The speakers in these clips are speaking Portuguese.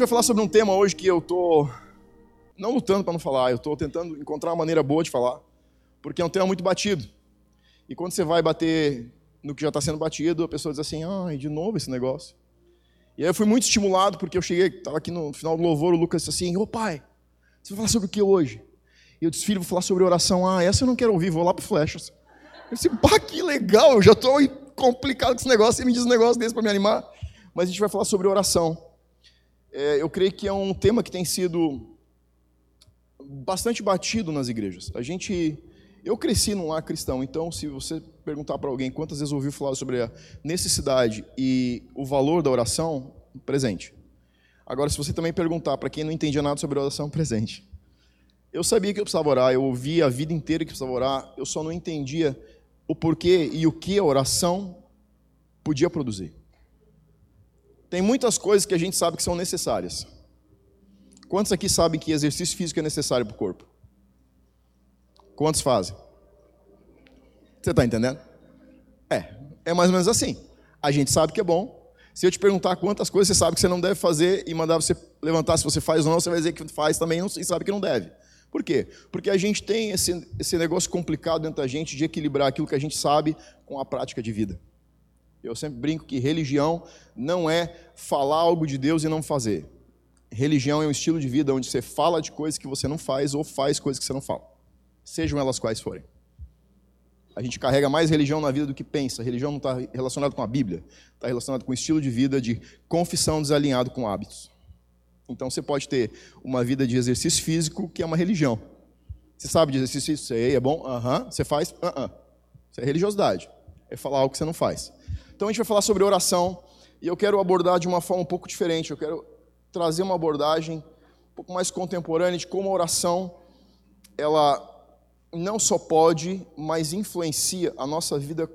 vai falar sobre um tema hoje que eu tô não lutando para não falar, eu estou tentando encontrar uma maneira boa de falar, porque é um tema muito batido. E quando você vai bater no que já está sendo batido, a pessoa diz assim: ah, de novo esse negócio. E aí eu fui muito estimulado, porque eu cheguei, estava aqui no final do louvor, o Lucas disse assim: Ô pai, você vai falar sobre o que hoje? E eu disse: filho, vou falar sobre oração. Ah, essa eu não quero ouvir, vou lá para Flechas. Eu disse: pá, que legal, eu já estou complicado com esse negócio, você me diz um negócio desse para me animar. Mas a gente vai falar sobre oração. É, eu creio que é um tema que tem sido bastante batido nas igrejas. A gente eu cresci num lar cristão, então se você perguntar para alguém quantas vezes ouviu falar sobre a necessidade e o valor da oração, presente. Agora, se você também perguntar para quem não entendia nada sobre oração, presente. Eu sabia que eu precisava orar, eu ouvia a vida inteira que precisava orar, eu só não entendia o porquê e o que a oração podia produzir. Tem muitas coisas que a gente sabe que são necessárias. Quantos aqui sabem que exercício físico é necessário para o corpo? Quantos fazem? Você está entendendo? É, é mais ou menos assim. A gente sabe que é bom. Se eu te perguntar quantas coisas você sabe que você não deve fazer e mandar você levantar se você faz ou não, você vai dizer que faz também e sabe que não deve. Por quê? Porque a gente tem esse, esse negócio complicado dentro da gente de equilibrar aquilo que a gente sabe com a prática de vida. Eu sempre brinco que religião não é falar algo de Deus e não fazer. Religião é um estilo de vida onde você fala de coisas que você não faz ou faz coisas que você não fala sejam elas quais forem. A gente carrega mais religião na vida do que pensa. Religião não está relacionada com a Bíblia, está relacionada com o estilo de vida de confissão desalinhado com hábitos. Então você pode ter uma vida de exercício físico que é uma religião. Você sabe de exercício físico? É bom? Aham. Você faz? Aham. Isso é religiosidade. É falar algo que você não faz. Então a gente vai falar sobre oração e eu quero abordar de uma forma um pouco diferente. Eu quero trazer uma abordagem um pouco mais contemporânea de como a oração ela não só pode, mas influencia a nossa vida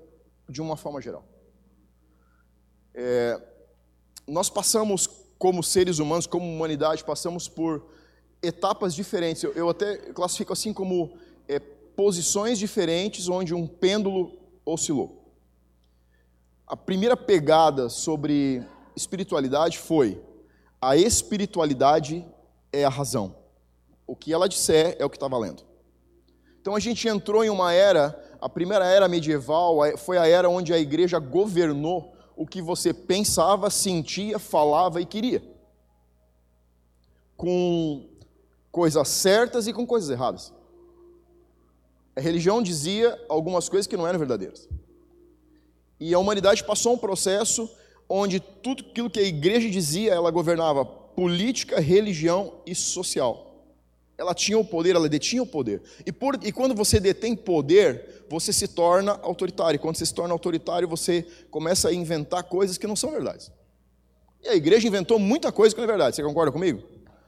de uma forma geral. É, nós passamos, como seres humanos, como humanidade, passamos por etapas diferentes. Eu, eu até classifico assim como é, posições diferentes onde um pêndulo oscilou. A primeira pegada sobre espiritualidade foi: a espiritualidade é a razão. O que ela disser é o que está valendo. Então a gente entrou em uma era, a primeira era medieval foi a era onde a igreja governou o que você pensava, sentia, falava e queria. Com coisas certas e com coisas erradas. A religião dizia algumas coisas que não eram verdadeiras. E a humanidade passou um processo onde tudo aquilo que a igreja dizia, ela governava política, religião e social ela tinha o poder, ela detinha o poder. E, por, e quando você detém poder, você se torna autoritário. Quando você se torna autoritário, você começa a inventar coisas que não são verdades. E a igreja inventou muita coisa que não é verdade. Você concorda comigo?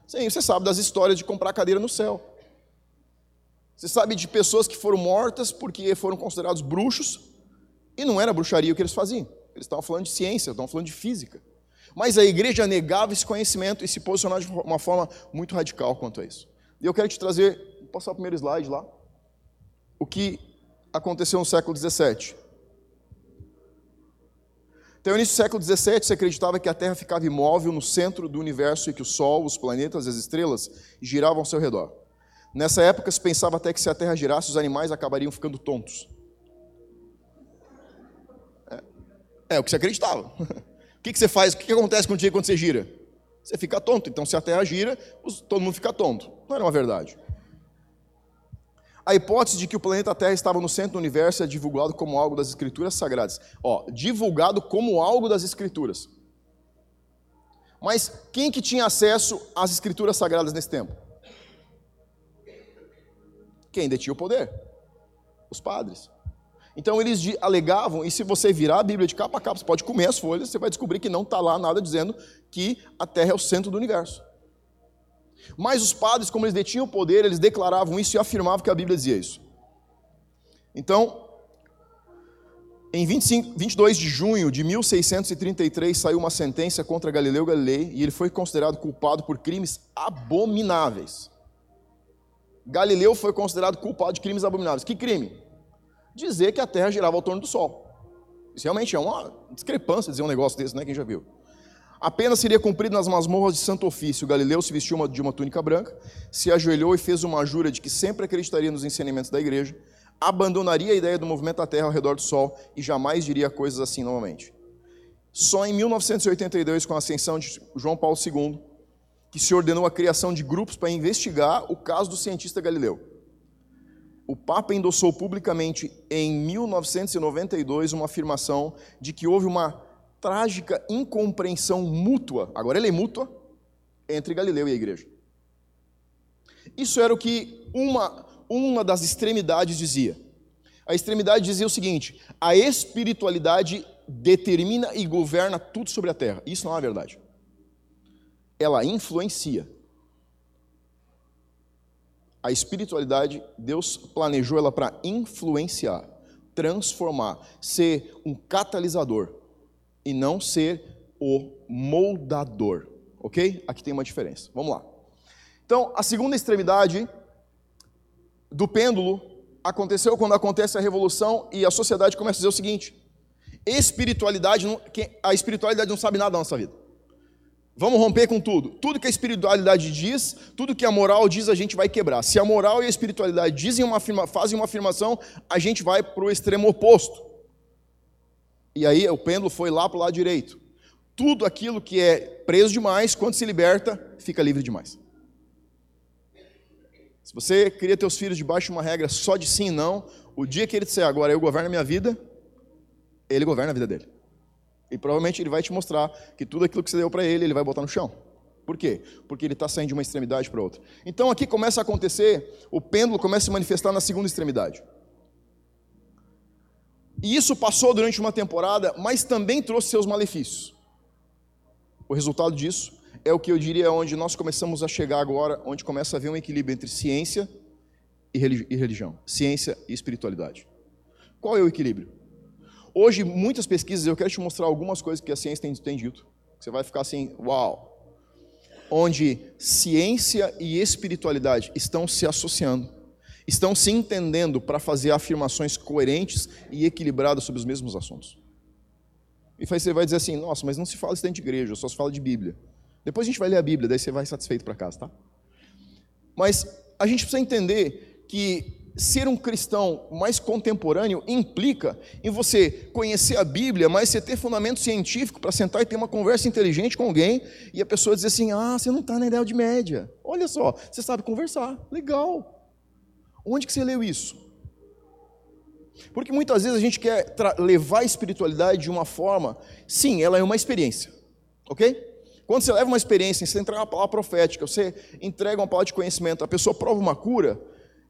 Sim, você sabe das histórias de comprar cadeira no céu. Você sabe de pessoas que foram mortas porque foram considerados bruxos e não era bruxaria o que eles faziam. Eles estavam falando de ciência, estavam falando de física. Mas a igreja negava esse conhecimento e se posicionava de uma forma muito radical quanto a isso. E eu quero te trazer, vou passar o primeiro slide lá, o que aconteceu no século XVII. Então, no início do século XVII, se acreditava que a Terra ficava imóvel no centro do universo e que o Sol, os planetas e as estrelas giravam ao seu redor. Nessa época, se pensava até que se a Terra girasse, os animais acabariam ficando tontos. É o que se acreditava. o que, que você faz? O que acontece contigo quando você gira? você fica tonto. Então, se a Terra gira, todo mundo fica tonto. Não era uma verdade. A hipótese de que o planeta Terra estava no centro do universo é divulgado como algo das Escrituras Sagradas. Ó, divulgado como algo das Escrituras. Mas quem que tinha acesso às Escrituras Sagradas nesse tempo? Quem detinha o poder? Os padres. Então eles alegavam, e se você virar a Bíblia de capa a capa, você pode comer as folhas, você vai descobrir que não está lá nada dizendo que a Terra é o centro do universo. Mas os padres, como eles detinham o poder, eles declaravam isso e afirmavam que a Bíblia dizia isso. Então, em 25, 22 de junho de 1633 saiu uma sentença contra Galileu Galilei e ele foi considerado culpado por crimes abomináveis. Galileu foi considerado culpado de crimes abomináveis. Que crime? Dizer que a Terra girava ao torno do Sol. Isso realmente é uma discrepância dizer um negócio desse, né? Quem já viu? Apenas seria cumprido nas masmorras de Santo Ofício. Galileu se vestiu de uma túnica branca, se ajoelhou e fez uma jura de que sempre acreditaria nos ensinamentos da igreja, abandonaria a ideia do movimento da Terra ao redor do Sol e jamais diria coisas assim novamente. Só em 1982, com a ascensão de João Paulo II, que se ordenou a criação de grupos para investigar o caso do cientista Galileu. O Papa endossou publicamente em 1992 uma afirmação de que houve uma trágica incompreensão mútua, agora ele é mútua, entre Galileu e a igreja. Isso era o que uma, uma das extremidades dizia. A extremidade dizia o seguinte: a espiritualidade determina e governa tudo sobre a terra. Isso não é verdade. Ela influencia. A espiritualidade, Deus planejou ela para influenciar, transformar, ser um catalisador e não ser o moldador. Ok? Aqui tem uma diferença. Vamos lá. Então, a segunda extremidade do pêndulo aconteceu quando acontece a revolução e a sociedade começa a dizer o seguinte: espiritualidade, a espiritualidade não sabe nada da nossa vida. Vamos romper com tudo. Tudo que a espiritualidade diz, tudo que a moral diz, a gente vai quebrar. Se a moral e a espiritualidade dizem uma afirma, fazem uma afirmação, a gente vai para o extremo oposto. E aí o pêndulo foi lá para o lado direito. Tudo aquilo que é preso demais, quando se liberta, fica livre demais. Se você cria teus filhos debaixo de uma regra só de sim e não, o dia que ele disser agora eu governo a minha vida, ele governa a vida dele. E provavelmente ele vai te mostrar que tudo aquilo que você deu para ele, ele vai botar no chão. Por quê? Porque ele está saindo de uma extremidade para outra. Então aqui começa a acontecer, o pêndulo começa a se manifestar na segunda extremidade. E isso passou durante uma temporada, mas também trouxe seus malefícios. O resultado disso é o que eu diria onde nós começamos a chegar agora, onde começa a haver um equilíbrio entre ciência e religião, ciência e espiritualidade. Qual é o equilíbrio? Hoje, muitas pesquisas, eu quero te mostrar algumas coisas que a ciência tem, tem dito. Você vai ficar assim, uau! Onde ciência e espiritualidade estão se associando estão se entendendo para fazer afirmações coerentes e equilibradas sobre os mesmos assuntos. E você vai dizer assim: nossa, mas não se fala isso dentro de igreja, só se fala de Bíblia. Depois a gente vai ler a Bíblia, daí você vai satisfeito para casa, tá? Mas a gente precisa entender que ser um cristão mais contemporâneo implica em você conhecer a Bíblia, mas você ter fundamento científico para sentar e ter uma conversa inteligente com alguém e a pessoa dizer assim: ah, você não está na Idade Média. Olha só, você sabe conversar, legal. Onde que você leu isso? Porque muitas vezes a gente quer levar a espiritualidade de uma forma, sim, ela é uma experiência, ok? Quando você leva uma experiência, você entrega uma palavra profética, você entrega uma palavra de conhecimento, a pessoa prova uma cura,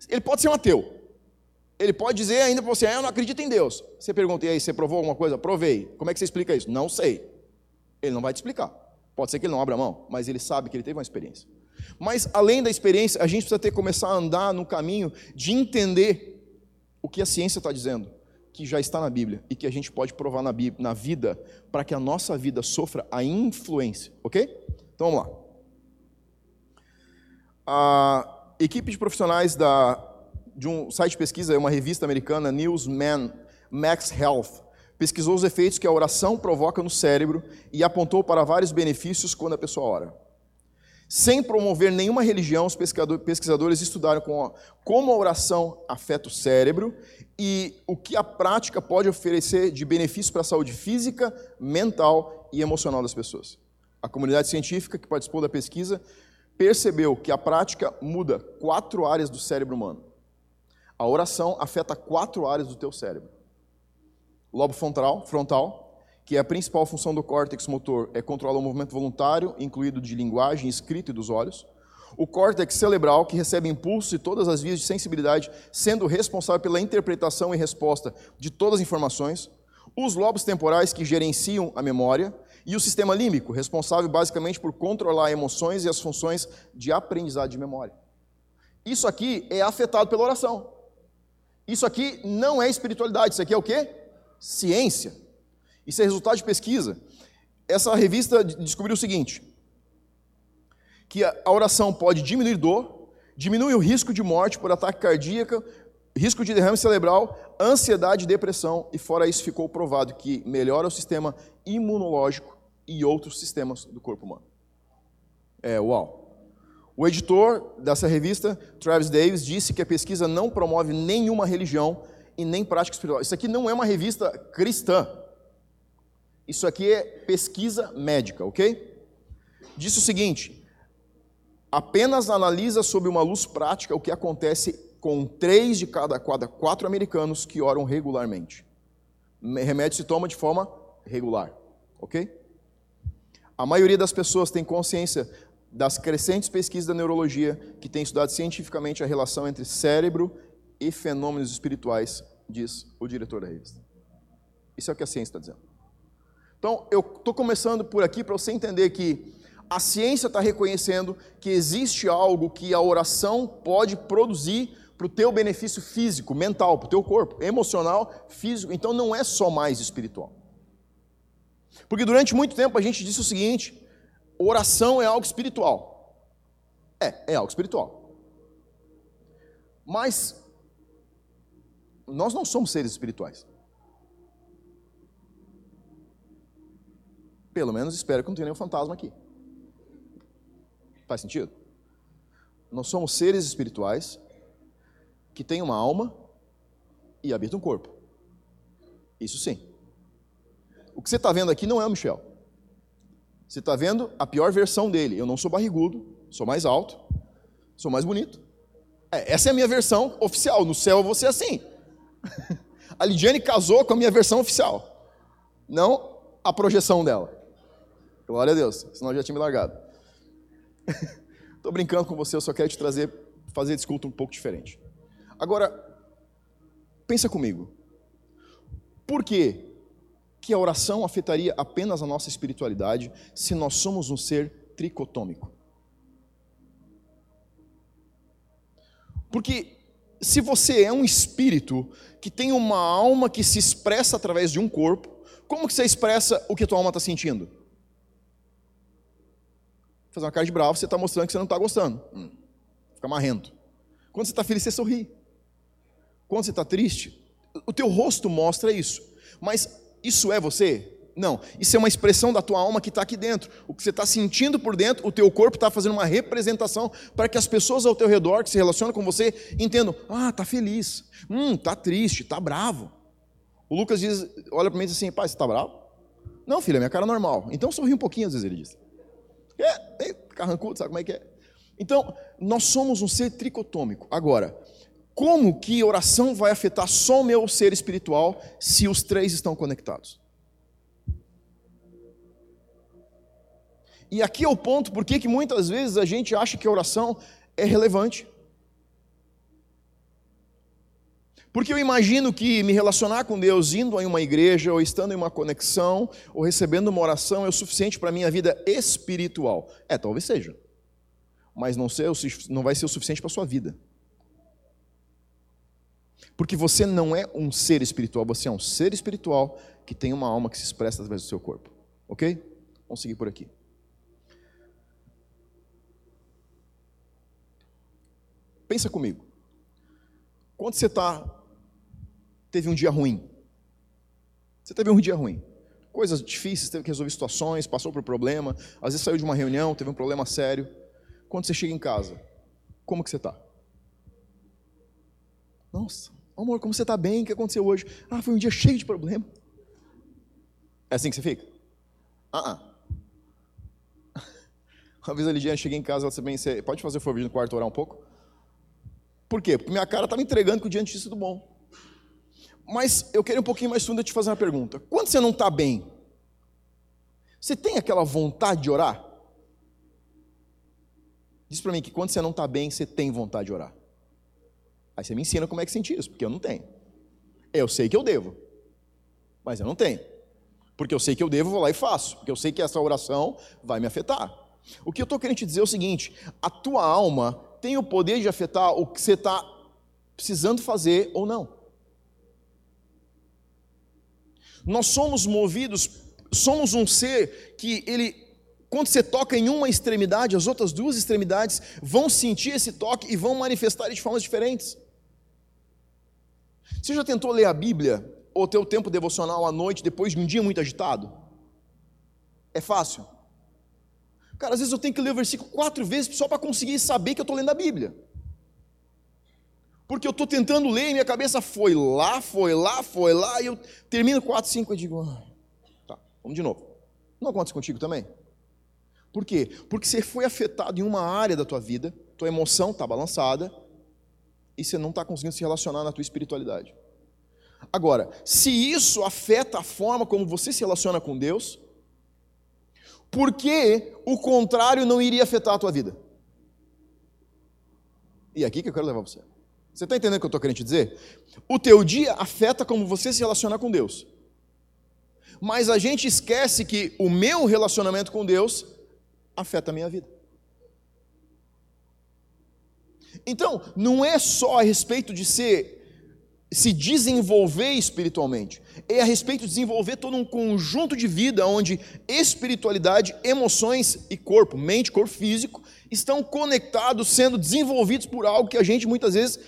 ele pode ser um ateu. Ele pode dizer ainda para você, ah, eu não acredito em Deus. Você pergunta, e aí, você provou alguma coisa? Provei. Como é que você explica isso? Não sei. Ele não vai te explicar. Pode ser que ele não abra mão, mas ele sabe que ele teve uma experiência. Mas além da experiência, a gente precisa ter começar a andar no caminho de entender o que a ciência está dizendo, que já está na Bíblia e que a gente pode provar na, Bíblia, na vida para que a nossa vida sofra a influência, ok? Então vamos lá. A equipe de profissionais da, de um site de pesquisa, uma revista americana, Newsman Max Health, pesquisou os efeitos que a oração provoca no cérebro e apontou para vários benefícios quando a pessoa ora. Sem promover nenhuma religião, os pesquisadores estudaram como a oração afeta o cérebro e o que a prática pode oferecer de benefício para a saúde física, mental e emocional das pessoas. A comunidade científica que participou da pesquisa percebeu que a prática muda quatro áreas do cérebro humano. A oração afeta quatro áreas do teu cérebro. Lobo frontal, frontal que é a principal função do córtex motor é controlar o movimento voluntário, incluído de linguagem, escrita e dos olhos. O córtex cerebral, que recebe impulsos e todas as vias de sensibilidade, sendo responsável pela interpretação e resposta de todas as informações. Os lobos temporais, que gerenciam a memória. E o sistema límbico, responsável basicamente por controlar emoções e as funções de aprendizado de memória. Isso aqui é afetado pela oração. Isso aqui não é espiritualidade, isso aqui é o quê? Ciência. Isso é resultado de pesquisa. Essa revista descobriu o seguinte: que a oração pode diminuir dor, diminui o risco de morte por ataque cardíaco, risco de derrame cerebral, ansiedade e depressão, e fora isso ficou provado que melhora o sistema imunológico e outros sistemas do corpo humano. É, uau. O editor dessa revista, Travis Davis, disse que a pesquisa não promove nenhuma religião e nem prática espiritual. Isso aqui não é uma revista cristã. Isso aqui é pesquisa médica, ok? Disse o seguinte: apenas analisa sob uma luz prática o que acontece com três de cada quatro americanos que oram regularmente. Remédio se toma de forma regular, ok? A maioria das pessoas tem consciência das crescentes pesquisas da neurologia que têm estudado cientificamente a relação entre cérebro e fenômenos espirituais, diz o diretor da revista. Isso é o que a ciência está dizendo. Então, eu estou começando por aqui para você entender que a ciência está reconhecendo que existe algo que a oração pode produzir para o teu benefício físico, mental, para o teu corpo, emocional, físico. Então não é só mais espiritual. Porque durante muito tempo a gente disse o seguinte: oração é algo espiritual. É, é algo espiritual. Mas nós não somos seres espirituais. Pelo menos espero que não tenha nenhum fantasma aqui. Faz sentido? Nós somos seres espirituais que têm uma alma e habitam um corpo. Isso sim. O que você está vendo aqui não é o Michel. Você está vendo a pior versão dele. Eu não sou barrigudo, sou mais alto, sou mais bonito. É, essa é a minha versão oficial. No céu eu vou ser assim. A Lidiane casou com a minha versão oficial, não a projeção dela. Glória a Deus, senão eu já tinha me largado. Estou brincando com você, eu só quero te trazer, fazer esse culto um pouco diferente. Agora, pensa comigo. Por que, que a oração afetaria apenas a nossa espiritualidade se nós somos um ser tricotômico? Porque se você é um espírito que tem uma alma que se expressa através de um corpo, como que você expressa o que a tua alma está sentindo? fazer uma cara de bravo, você está mostrando que você não está gostando. Hum, fica marrento. Quando você está feliz, você sorri. Quando você está triste, o teu rosto mostra isso. Mas isso é você? Não. Isso é uma expressão da tua alma que está aqui dentro. O que você está sentindo por dentro, o teu corpo está fazendo uma representação para que as pessoas ao teu redor que se relacionam com você entendam: ah, está feliz, hum, está triste, está bravo. O Lucas diz, olha para mim e diz assim: pai, você está bravo? Não, filha, minha cara é normal. Então sorri um pouquinho, às vezes ele diz. É, é carrancudo, sabe como é que é? Então, nós somos um ser tricotômico. Agora, como que oração vai afetar só o meu ser espiritual se os três estão conectados? E aqui é o ponto porque que muitas vezes a gente acha que a oração é relevante. Porque eu imagino que me relacionar com Deus indo em uma igreja, ou estando em uma conexão, ou recebendo uma oração é o suficiente para a minha vida espiritual. É, talvez seja. Mas não, ser, não vai ser o suficiente para a sua vida. Porque você não é um ser espiritual, você é um ser espiritual que tem uma alma que se expressa através do seu corpo. Ok? Vamos seguir por aqui. Pensa comigo. Quando você está teve um dia ruim. Você teve um dia ruim. Coisas difíceis, teve que resolver situações, passou por problema, às vezes saiu de uma reunião, teve um problema sério. Quando você chega em casa, como que você está? Nossa, amor, como você está bem? O que aconteceu hoje? Ah, foi um dia cheio de problema. É assim que você fica? Ah, ah. Uma vez a Lidiane cheguei em casa, ela disse bem, você pode fazer o no quarto orar um pouco? Por quê? Porque minha cara estava entregando que o dia tinha sido bom. Mas eu queria um pouquinho mais fundo te fazer uma pergunta. Quando você não está bem, você tem aquela vontade de orar? Diz para mim que quando você não está bem, você tem vontade de orar. Aí você me ensina como é que sentir isso, porque eu não tenho. Eu sei que eu devo, mas eu não tenho. Porque eu sei que eu devo, vou lá e faço. Porque eu sei que essa oração vai me afetar. O que eu estou querendo te dizer é o seguinte: a tua alma tem o poder de afetar o que você está precisando fazer ou não. Nós somos movidos, somos um ser que ele, quando você toca em uma extremidade, as outras duas extremidades vão sentir esse toque e vão manifestar de formas diferentes. Você já tentou ler a Bíblia ou ter o tempo devocional à noite depois de um dia muito agitado? É fácil? Cara, às vezes eu tenho que ler o versículo quatro vezes só para conseguir saber que eu estou lendo a Bíblia. Porque eu estou tentando ler e minha cabeça foi lá, foi lá, foi lá, e eu termino quatro, cinco e digo, ah, tá, vamos de novo. Não acontece contigo também? Por quê? Porque você foi afetado em uma área da tua vida, tua emoção está balançada, e você não está conseguindo se relacionar na tua espiritualidade. Agora, se isso afeta a forma como você se relaciona com Deus, por que o contrário não iria afetar a tua vida? E é aqui que eu quero levar você. Você está entendendo o que eu estou querendo te dizer? O teu dia afeta como você se relaciona com Deus. Mas a gente esquece que o meu relacionamento com Deus afeta a minha vida. Então, não é só a respeito de ser se desenvolver espiritualmente, é a respeito de desenvolver todo um conjunto de vida onde espiritualidade, emoções e corpo, mente, corpo físico, estão conectados, sendo desenvolvidos por algo que a gente muitas vezes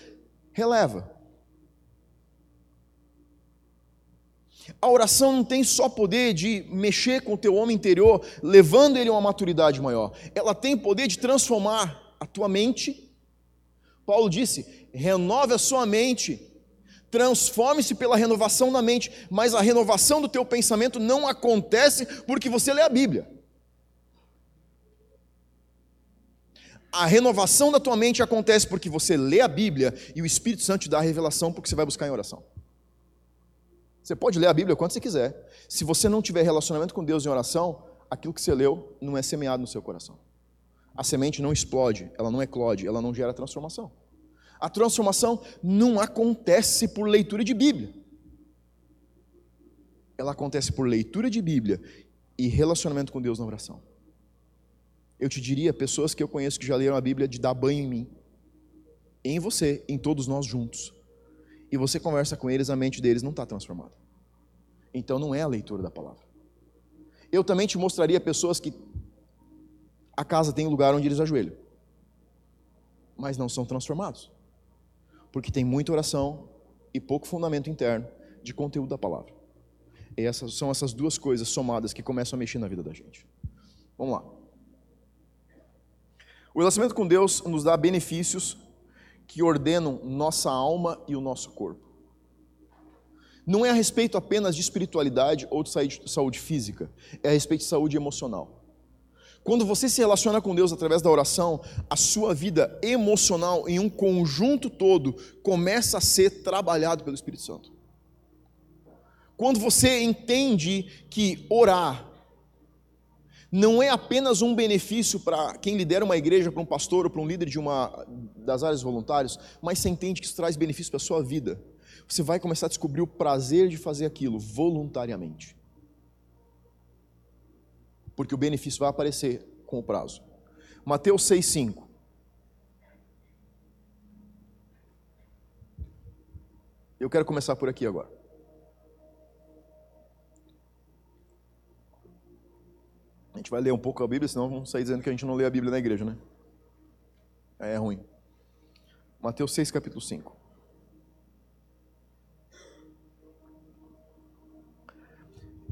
releva. A oração não tem só poder de mexer com o teu homem interior, levando ele a uma maturidade maior. Ela tem poder de transformar a tua mente. Paulo disse: renove a sua mente Transforme-se pela renovação da mente, mas a renovação do teu pensamento não acontece porque você lê a Bíblia. A renovação da tua mente acontece porque você lê a Bíblia e o Espírito Santo te dá a revelação porque você vai buscar em oração. Você pode ler a Bíblia quando você quiser. Se você não tiver relacionamento com Deus em oração, aquilo que você leu não é semeado no seu coração. A semente não explode, ela não eclode, ela não gera transformação. A transformação não acontece por leitura de Bíblia. Ela acontece por leitura de Bíblia e relacionamento com Deus na oração. Eu te diria, pessoas que eu conheço que já leram a Bíblia, de dar banho em mim, em você, em todos nós juntos. E você conversa com eles, a mente deles não está transformada. Então não é a leitura da palavra. Eu também te mostraria pessoas que a casa tem um lugar onde eles ajoelham, mas não são transformados porque tem muita oração e pouco fundamento interno de conteúdo da palavra. E essas são essas duas coisas somadas que começam a mexer na vida da gente. Vamos lá. O relacionamento com Deus nos dá benefícios que ordenam nossa alma e o nosso corpo. Não é a respeito apenas de espiritualidade ou de saúde física, é a respeito de saúde emocional. Quando você se relaciona com Deus através da oração, a sua vida emocional em um conjunto todo começa a ser trabalhado pelo Espírito Santo. Quando você entende que orar não é apenas um benefício para quem lidera uma igreja, para um pastor ou para um líder de uma das áreas voluntárias, mas você entende que isso traz benefício para a sua vida. Você vai começar a descobrir o prazer de fazer aquilo voluntariamente porque o benefício vai aparecer com o prazo. Mateus 6,5. Eu quero começar por aqui agora. A gente vai ler um pouco a Bíblia, senão vamos sair dizendo que a gente não lê a Bíblia na igreja, né? É ruim. Mateus 6, capítulo 5.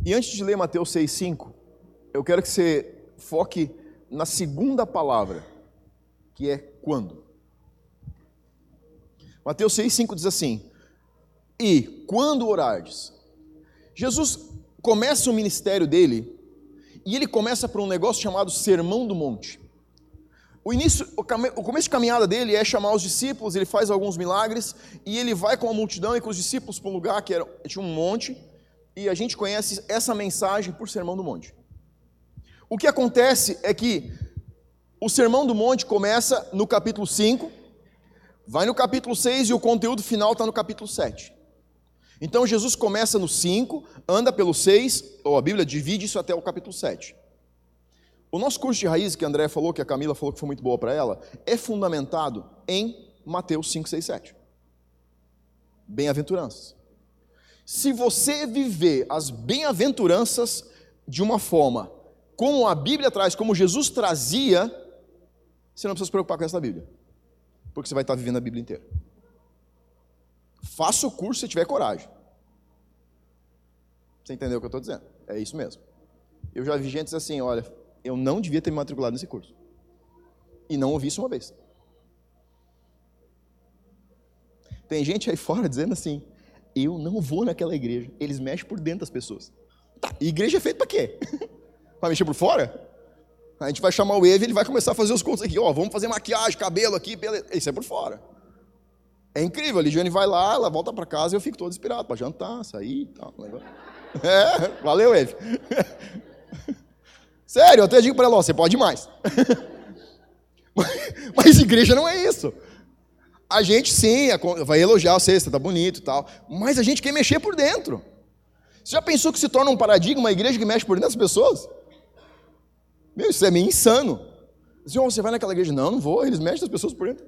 E antes de ler Mateus 6, 5, eu quero que você foque na segunda palavra, que é quando. Mateus 6,5 diz assim: E quando orardes? Jesus começa o ministério dele e ele começa por um negócio chamado Sermão do Monte. O início, o começo de caminhada dele é chamar os discípulos, ele faz alguns milagres e ele vai com a multidão e com os discípulos para um lugar que era, tinha um monte e a gente conhece essa mensagem por Sermão do Monte. O que acontece é que o Sermão do Monte começa no capítulo 5, vai no capítulo 6 e o conteúdo final está no capítulo 7. Então Jesus começa no 5, anda pelo 6, ou a Bíblia divide isso até o capítulo 7. O nosso curso de raiz, que a André falou, que a Camila falou que foi muito boa para ela, é fundamentado em Mateus 5, 6, 7. Bem-aventuranças. Se você viver as bem-aventuranças de uma forma como a Bíblia traz, como Jesus trazia, você não precisa se preocupar com essa Bíblia, porque você vai estar vivendo a Bíblia inteira. Faça o curso se tiver coragem. Você entendeu o que eu estou dizendo? É isso mesmo. Eu já vi gente assim, olha, eu não devia ter me matriculado nesse curso. E não ouvi isso uma vez. Tem gente aí fora dizendo assim, eu não vou naquela igreja. Eles mexem por dentro das pessoas. Tá, igreja é feita para quê? para mexer por fora? A gente vai chamar o Eve, ele vai começar a fazer os cultos aqui, ó, vamos fazer maquiagem, cabelo aqui, beleza. Isso é por fora. É incrível, a Ligiane vai lá, ela volta para casa e eu fico todo inspirado para jantar, sair e tal. É, valeu, Eve. Sério, eu até digo para ela, ó, você pode mais. Mas igreja não é isso. A gente sim, vai elogiar o você tá bonito e tal, mas a gente quer mexer por dentro. Você já pensou que se torna um paradigma uma igreja que mexe por dentro das pessoas? Meu, isso é meio insano. Senhor, você vai naquela igreja? Não, não vou, eles mexem nas pessoas por dentro.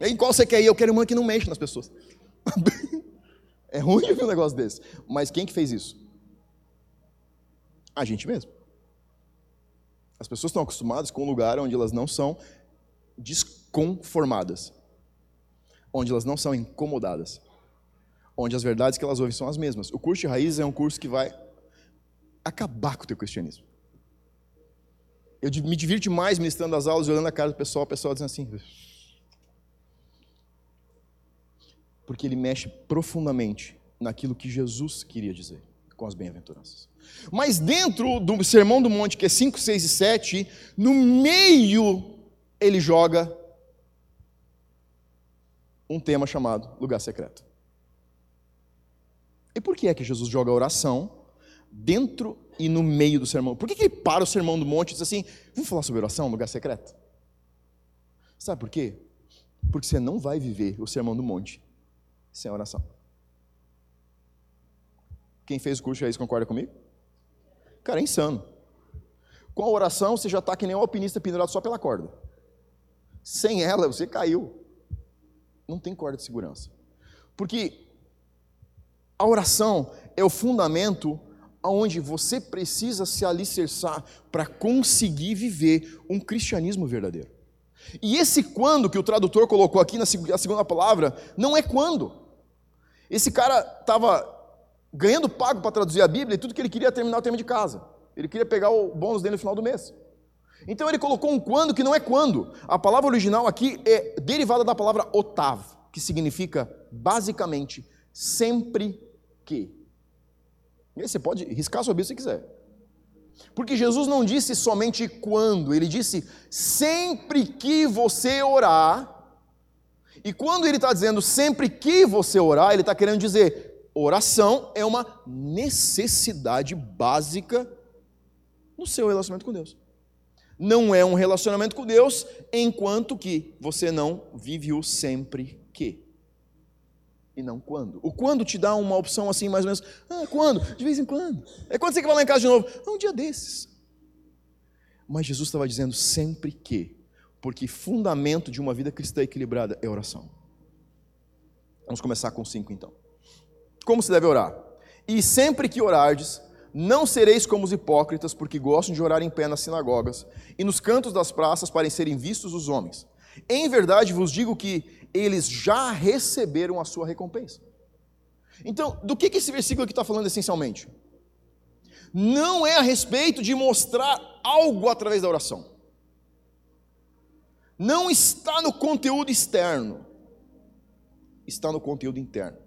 Em qual você quer ir? Eu quero uma que não mexe nas pessoas. é ruim ver um negócio desse. Mas quem que fez isso? A gente mesmo. As pessoas estão acostumadas com um lugar onde elas não são desconformadas, onde elas não são incomodadas, onde as verdades que elas ouvem são as mesmas. O curso de raízes é um curso que vai acabar com o teu cristianismo. Eu me divirto mais ministrando as aulas, olhando a cara do pessoal, o pessoal dizendo assim. Porque ele mexe profundamente naquilo que Jesus queria dizer com as bem-aventuranças. Mas dentro do Sermão do Monte, que é 5, 6 e 7, no meio ele joga um tema chamado lugar secreto. E por que é que Jesus joga a oração dentro e no meio do sermão? Por que, que ele para o sermão do monte e diz assim: vamos falar sobre oração, lugar secreto? Sabe por quê? Porque você não vai viver o sermão do monte sem oração. Quem fez o curso aí concorda comigo? Cara, é insano. Com a oração, você já está que nem um alpinista pendurado só pela corda. Sem ela, você caiu. Não tem corda de segurança. Porque a oração é o fundamento aonde você precisa se alicerçar para conseguir viver um cristianismo verdadeiro. E esse quando que o tradutor colocou aqui na segunda palavra, não é quando. Esse cara estava ganhando pago para traduzir a Bíblia e tudo que ele queria terminar o tema de casa. Ele queria pegar o bônus dele no final do mês. Então ele colocou um quando que não é quando. A palavra original aqui é derivada da palavra otav, que significa basicamente sempre que. E você pode riscar sua Bíblia se quiser. Porque Jesus não disse somente quando, ele disse sempre que você orar. E quando ele está dizendo sempre que você orar, ele está querendo dizer oração é uma necessidade básica no seu relacionamento com Deus. Não é um relacionamento com Deus enquanto que você não vive o sempre. E não quando. O quando te dá uma opção assim, mais ou menos. Ah, quando? De vez em quando. É quando você quer vai lá em casa de novo. Ah, um dia desses. Mas Jesus estava dizendo sempre que. Porque fundamento de uma vida cristã equilibrada é oração. Vamos começar com cinco então. Como se deve orar? E sempre que orardes, não sereis como os hipócritas, porque gostam de orar em pé nas sinagogas e nos cantos das praças para serem vistos os homens. Em verdade vos digo que eles já receberam a sua recompensa. Então, do que, esse versículo aqui está falando essencialmente? Não é a respeito de mostrar algo através da oração. Não está no conteúdo externo, está no conteúdo interno.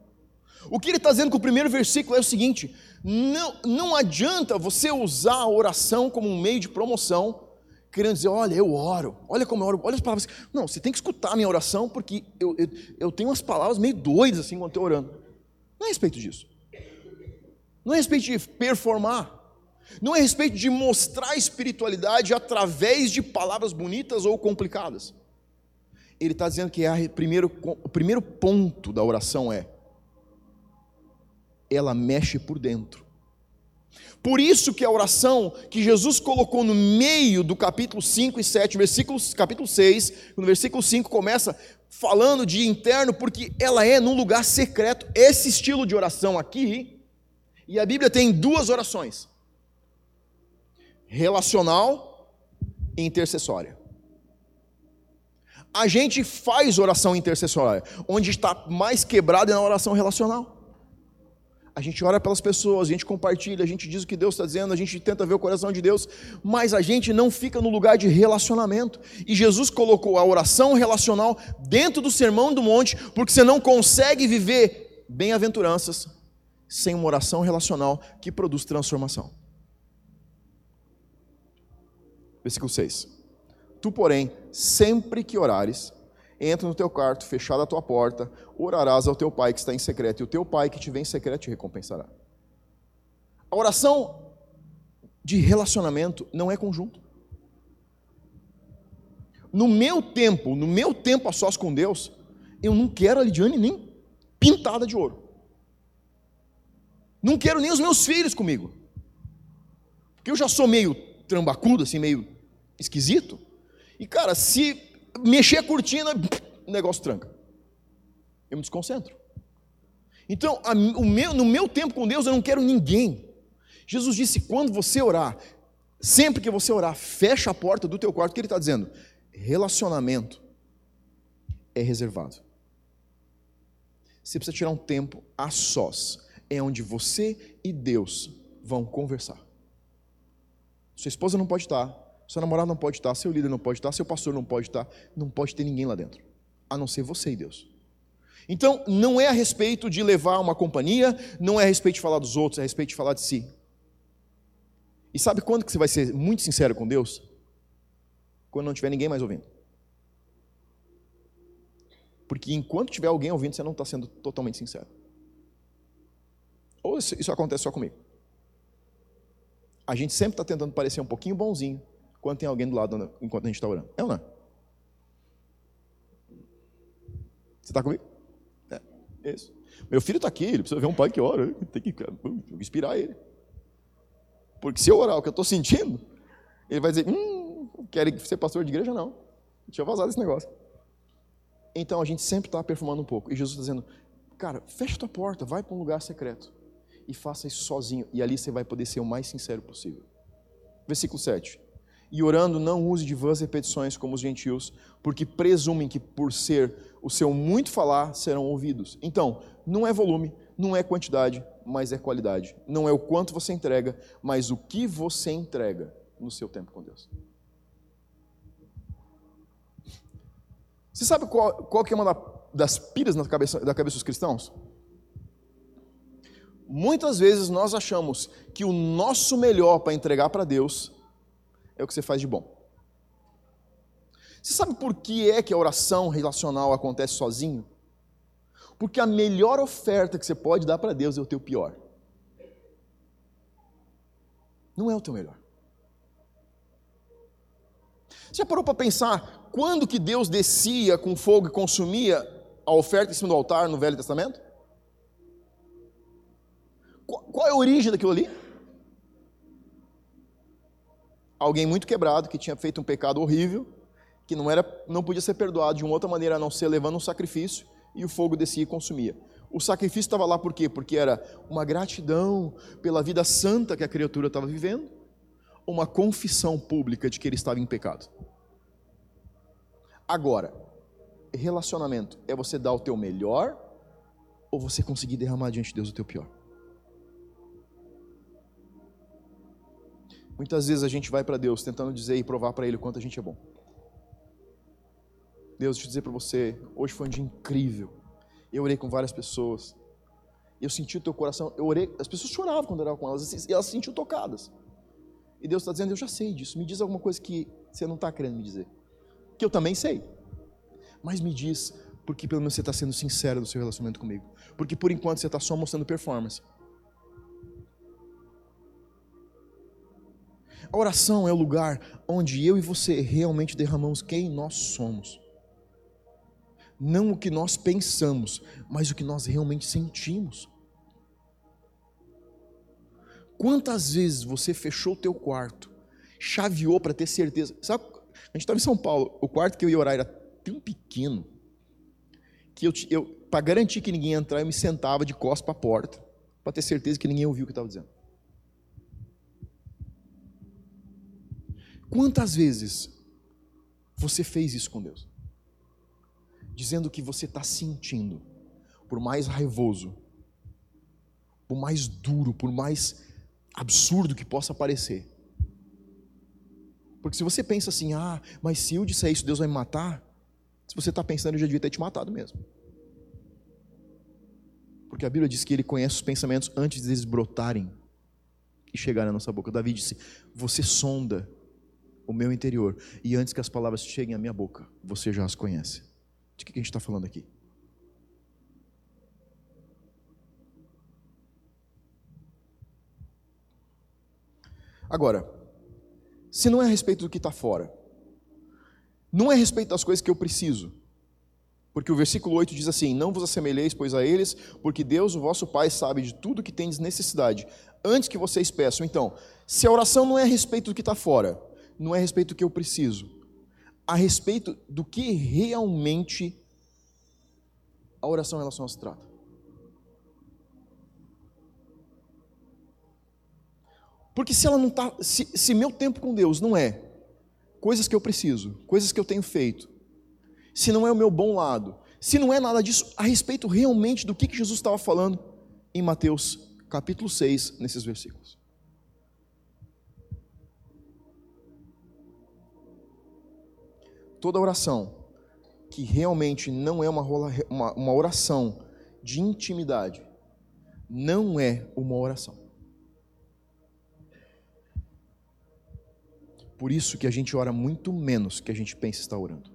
O que ele está dizendo com o primeiro versículo é o seguinte: não, não adianta você usar a oração como um meio de promoção, querendo dizer, olha, eu oro, olha como eu oro, olha as palavras. Não, você tem que escutar a minha oração, porque eu, eu, eu tenho umas palavras meio doidas assim quando estou orando. Não é a respeito disso. Não é a respeito de performar. Não é a respeito de mostrar espiritualidade através de palavras bonitas ou complicadas. Ele está dizendo que é primeiro, o primeiro ponto da oração é ela mexe por dentro. Por isso que a oração que Jesus colocou no meio do capítulo 5 e 7, versículo, capítulo 6, no versículo 5 começa falando de interno, porque ela é num lugar secreto. Esse estilo de oração aqui, e a Bíblia tem duas orações: relacional e intercessória. A gente faz oração intercessória, onde está mais quebrado é na oração relacional. A gente ora pelas pessoas, a gente compartilha, a gente diz o que Deus está dizendo, a gente tenta ver o coração de Deus, mas a gente não fica no lugar de relacionamento. E Jesus colocou a oração relacional dentro do sermão do monte, porque você não consegue viver bem-aventuranças sem uma oração relacional que produz transformação. Versículo 6. Tu, porém, sempre que orares, entra no teu quarto, fechada a tua porta, orarás ao teu pai que está em secreto, e o teu pai que te vem em secreto te recompensará. A oração de relacionamento não é conjunto. No meu tempo, no meu tempo a sós com Deus, eu não quero a Lidiane nem pintada de ouro. Não quero nem os meus filhos comigo. Porque eu já sou meio trambacudo, assim, meio esquisito. E, cara, se mexer a cortina, o negócio tranca. Eu me desconcentro. Então, a, meu, no meu tempo com Deus, eu não quero ninguém. Jesus disse: quando você orar, sempre que você orar, fecha a porta do teu quarto. O que ele está dizendo? Relacionamento é reservado. Você precisa tirar um tempo a sós. É onde você e Deus vão conversar. Sua esposa não pode estar, seu namorado não pode estar, seu líder não pode estar, seu pastor não pode estar, não pode ter ninguém lá dentro, a não ser você e Deus. Então, não é a respeito de levar uma companhia, não é a respeito de falar dos outros, é a respeito de falar de si. E sabe quando que você vai ser muito sincero com Deus? Quando não tiver ninguém mais ouvindo. Porque enquanto tiver alguém ouvindo, você não está sendo totalmente sincero. Ou isso, isso acontece só comigo. A gente sempre está tentando parecer um pouquinho bonzinho, quando tem alguém do lado enquanto a gente está orando. É ou não? É? Você está comigo? É, isso. Meu filho está aqui, ele precisa ver um pai que ora, tem que inspirar ele. Porque se eu orar o que eu estou sentindo, ele vai dizer, hum, quer ser pastor de igreja? Não. Deixa eu vazar desse negócio. Então a gente sempre está perfumando um pouco. E Jesus está dizendo, cara, fecha tua porta, vai para um lugar secreto. E faça isso sozinho. E ali você vai poder ser o mais sincero possível. Versículo 7 e orando não use de vãs repetições como os gentios, porque presumem que por ser o seu muito falar serão ouvidos. Então, não é volume, não é quantidade, mas é qualidade. Não é o quanto você entrega, mas o que você entrega no seu tempo com Deus. Você sabe qual, qual que é uma das piras na cabeça, da cabeça dos cristãos? Muitas vezes nós achamos que o nosso melhor para entregar para Deus é o que você faz de bom. Você sabe por que é que a oração relacional acontece sozinho? Porque a melhor oferta que você pode dar para Deus é o teu pior. Não é o teu melhor. Você já parou para pensar quando que Deus descia com fogo e consumia a oferta em cima do altar no Velho Testamento? Qual é a origem daquilo ali? Alguém muito quebrado, que tinha feito um pecado horrível, que não, era, não podia ser perdoado de uma outra maneira a não ser levando um sacrifício, e o fogo descia e consumia. O sacrifício estava lá por quê? Porque era uma gratidão pela vida santa que a criatura estava vivendo, uma confissão pública de que ele estava em pecado. Agora, relacionamento é você dar o teu melhor ou você conseguir derramar diante de Deus o teu pior? Muitas vezes a gente vai para Deus tentando dizer e provar para Ele o quanto a gente é bom. Deus, eu dizer para você, hoje foi um dia incrível. Eu orei com várias pessoas. Eu senti o teu coração. Eu orei, as pessoas choravam quando eu orava com elas, e elas se sentiam tocadas. E Deus está dizendo: Eu já sei disso. Me diz alguma coisa que você não está querendo me dizer. Que eu também sei. Mas me diz, porque pelo menos você está sendo sincero no seu relacionamento comigo. Porque por enquanto você está só mostrando performance. A oração é o lugar onde eu e você realmente derramamos quem nós somos. Não o que nós pensamos, mas o que nós realmente sentimos. Quantas vezes você fechou o teu quarto, chaveou para ter certeza? Sabe, a gente estava em São Paulo, o quarto que eu ia orar era tão pequeno que eu, eu para garantir que ninguém ia entrar, eu me sentava de costas para a porta, para ter certeza que ninguém ouviu o que eu estava dizendo. Quantas vezes você fez isso com Deus? Dizendo que você está sentindo, por mais raivoso, por mais duro, por mais absurdo que possa parecer. Porque se você pensa assim, ah, mas se eu disser isso, Deus vai me matar, se você está pensando, eu já devia ter te matado mesmo. Porque a Bíblia diz que ele conhece os pensamentos antes de eles brotarem e chegarem na nossa boca. Davi disse: Você sonda o meu interior, e antes que as palavras cheguem à minha boca, você já as conhece. De que a gente está falando aqui? Agora, se não é a respeito do que está fora, não é a respeito das coisas que eu preciso, porque o versículo 8 diz assim: Não vos assemelheis, pois, a eles, porque Deus, o vosso Pai, sabe de tudo que tendes necessidade, antes que vocês peçam. Então, se a oração não é a respeito do que está fora, não é a respeito do que eu preciso, a respeito do que realmente a oração em relação a se trata. Porque se ela não tá, se, se meu tempo com Deus não é coisas que eu preciso, coisas que eu tenho feito, se não é o meu bom lado, se não é nada disso a respeito realmente do que, Jesus estava falando em Mateus capítulo 6, nesses versículos. Toda oração que realmente não é uma, uma, uma oração de intimidade, não é uma oração. Por isso que a gente ora muito menos que a gente pensa estar orando.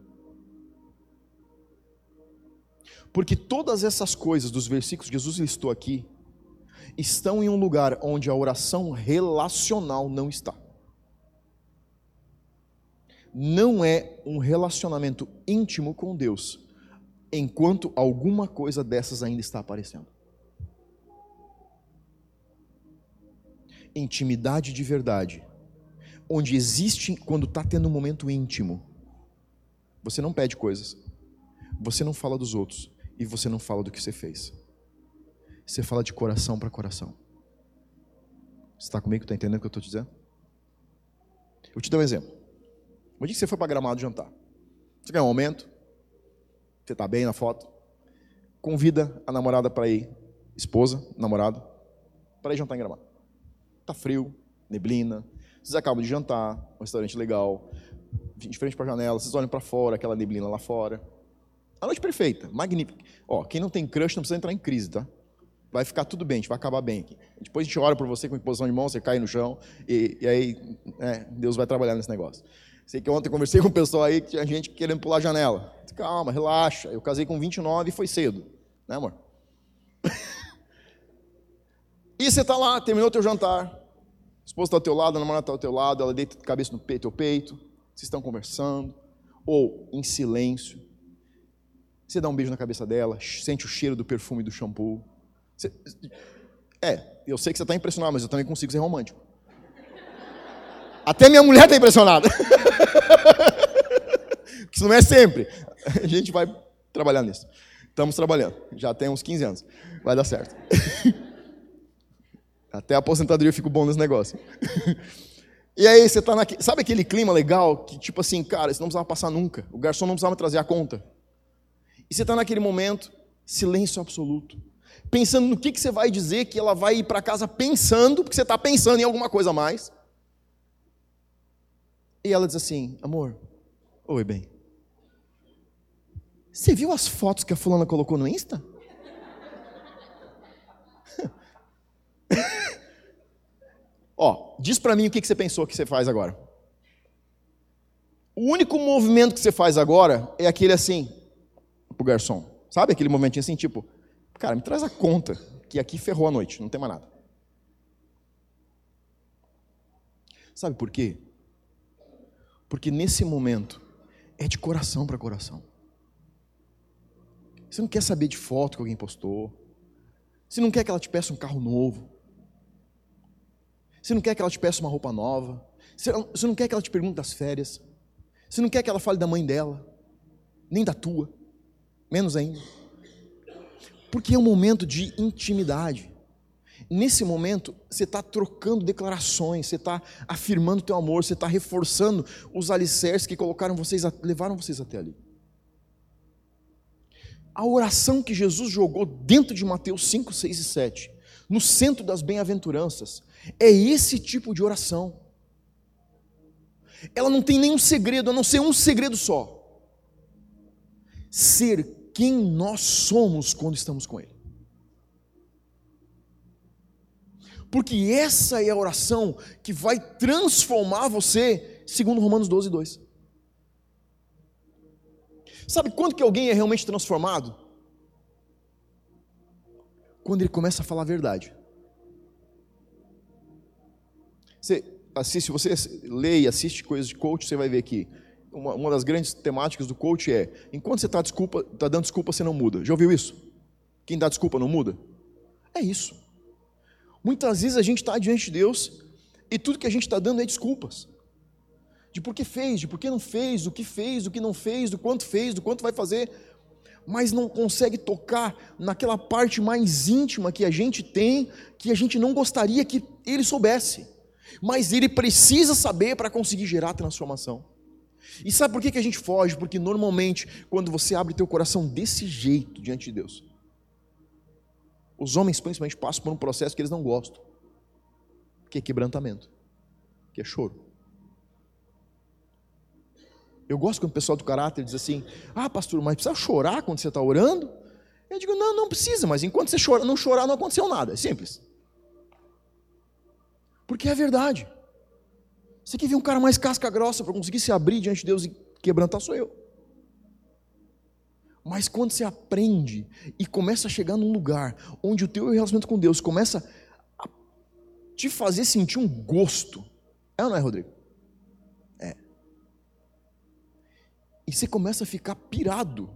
Porque todas essas coisas dos versículos que Jesus listou aqui estão em um lugar onde a oração relacional não está. Não é um relacionamento íntimo com Deus, enquanto alguma coisa dessas ainda está aparecendo. Intimidade de verdade onde existe, quando está tendo um momento íntimo, você não pede coisas, você não fala dos outros e você não fala do que você fez. Você fala de coração para coração. Você está comigo? Está entendendo o que eu estou dizendo? Eu te dar um exemplo. Dia que você foi para Gramado jantar, você ganhou um aumento, você está bem na foto, convida a namorada para ir, esposa, namorado, para ir jantar em Gramado. Está frio, neblina, vocês acabam de jantar, um restaurante legal, de frente para a janela, vocês olham para fora, aquela neblina lá fora. A noite perfeita, magnífica. Ó, quem não tem crush não precisa entrar em crise, tá? Vai ficar tudo bem, a gente vai acabar bem aqui. Depois a gente ora por você com imposição de mão, você cai no chão, e, e aí é, Deus vai trabalhar nesse negócio. Sei que ontem conversei com um pessoal aí que tinha gente querendo pular a janela. Calma, relaxa. Eu casei com 29 e foi cedo, né, amor? e você está lá, terminou o teu jantar, esposa está ao teu lado, a namorada está ao teu lado, ela deita a cabeça no peito, teu peito, vocês estão conversando, ou em silêncio. Você dá um beijo na cabeça dela, sente o cheiro do perfume do shampoo. Você... É, eu sei que você está impressionado, mas eu também consigo ser romântico. Até minha mulher está impressionada. Isso não é sempre. A gente vai trabalhar nisso. Estamos trabalhando. Já tem uns 15 anos. Vai dar certo. Até a aposentadoria eu fico bom nesse negócio. e aí você tá naquele. Sabe aquele clima legal que, tipo assim, cara, você não precisava passar nunca. O garçom não precisava trazer a conta. E você está naquele momento, silêncio absoluto. Pensando no que, que você vai dizer, que ela vai ir para casa pensando, porque você está pensando em alguma coisa a mais. E ela diz assim: Amor, oi, bem. Você viu as fotos que a fulana colocou no Insta? Ó, diz para mim o que você pensou que você faz agora. O único movimento que você faz agora é aquele assim, pro garçom. Sabe aquele momentinho assim, tipo, cara, me traz a conta, que aqui ferrou a noite, não tem mais nada. Sabe por quê? Porque nesse momento é de coração para coração. Você não quer saber de foto que alguém postou. Você não quer que ela te peça um carro novo. Você não quer que ela te peça uma roupa nova. Você não quer que ela te pergunte das férias. Você não quer que ela fale da mãe dela, nem da tua, menos ainda. Porque é um momento de intimidade. Nesse momento, você está trocando declarações, você está afirmando teu amor, você está reforçando os alicerces que colocaram vocês, levaram vocês até ali. A oração que Jesus jogou dentro de Mateus 5, 6 e 7 no centro das bem-aventuranças. É esse tipo de oração. Ela não tem nenhum segredo, a não ser um segredo só: ser quem nós somos quando estamos com Ele. Porque essa é a oração que vai transformar você, segundo Romanos 12, 2. Sabe quando que alguém é realmente transformado? Quando ele começa a falar a verdade. Você assiste, você lê e assiste coisas de coach, você vai ver que uma, uma das grandes temáticas do coach é: enquanto você está tá dando desculpa, você não muda. Já ouviu isso? Quem dá desculpa não muda? É isso. Muitas vezes a gente está diante de Deus e tudo que a gente está dando é desculpas. De por que fez, de por que não fez, do que fez, do que não fez, do quanto fez, do quanto vai fazer, mas não consegue tocar naquela parte mais íntima que a gente tem, que a gente não gostaria que ele soubesse mas ele precisa saber para conseguir gerar transformação. E sabe por que, que a gente foge? Porque normalmente, quando você abre teu coração desse jeito diante de Deus, os homens principalmente passam por um processo que eles não gostam, que é quebrantamento, que é choro. Eu gosto quando o pessoal do caráter diz assim: Ah, pastor, mas precisa chorar quando você está orando? Eu digo: Não, não precisa, mas enquanto você chora, não chorar, não aconteceu nada. É simples. Porque é verdade. Você quer ver um cara mais casca grossa para conseguir se abrir diante de Deus e quebrantar, sou eu. Mas quando você aprende e começa a chegar num lugar onde o teu relacionamento com Deus começa a te fazer sentir um gosto, é ou não é, Rodrigo? É. E você começa a ficar pirado.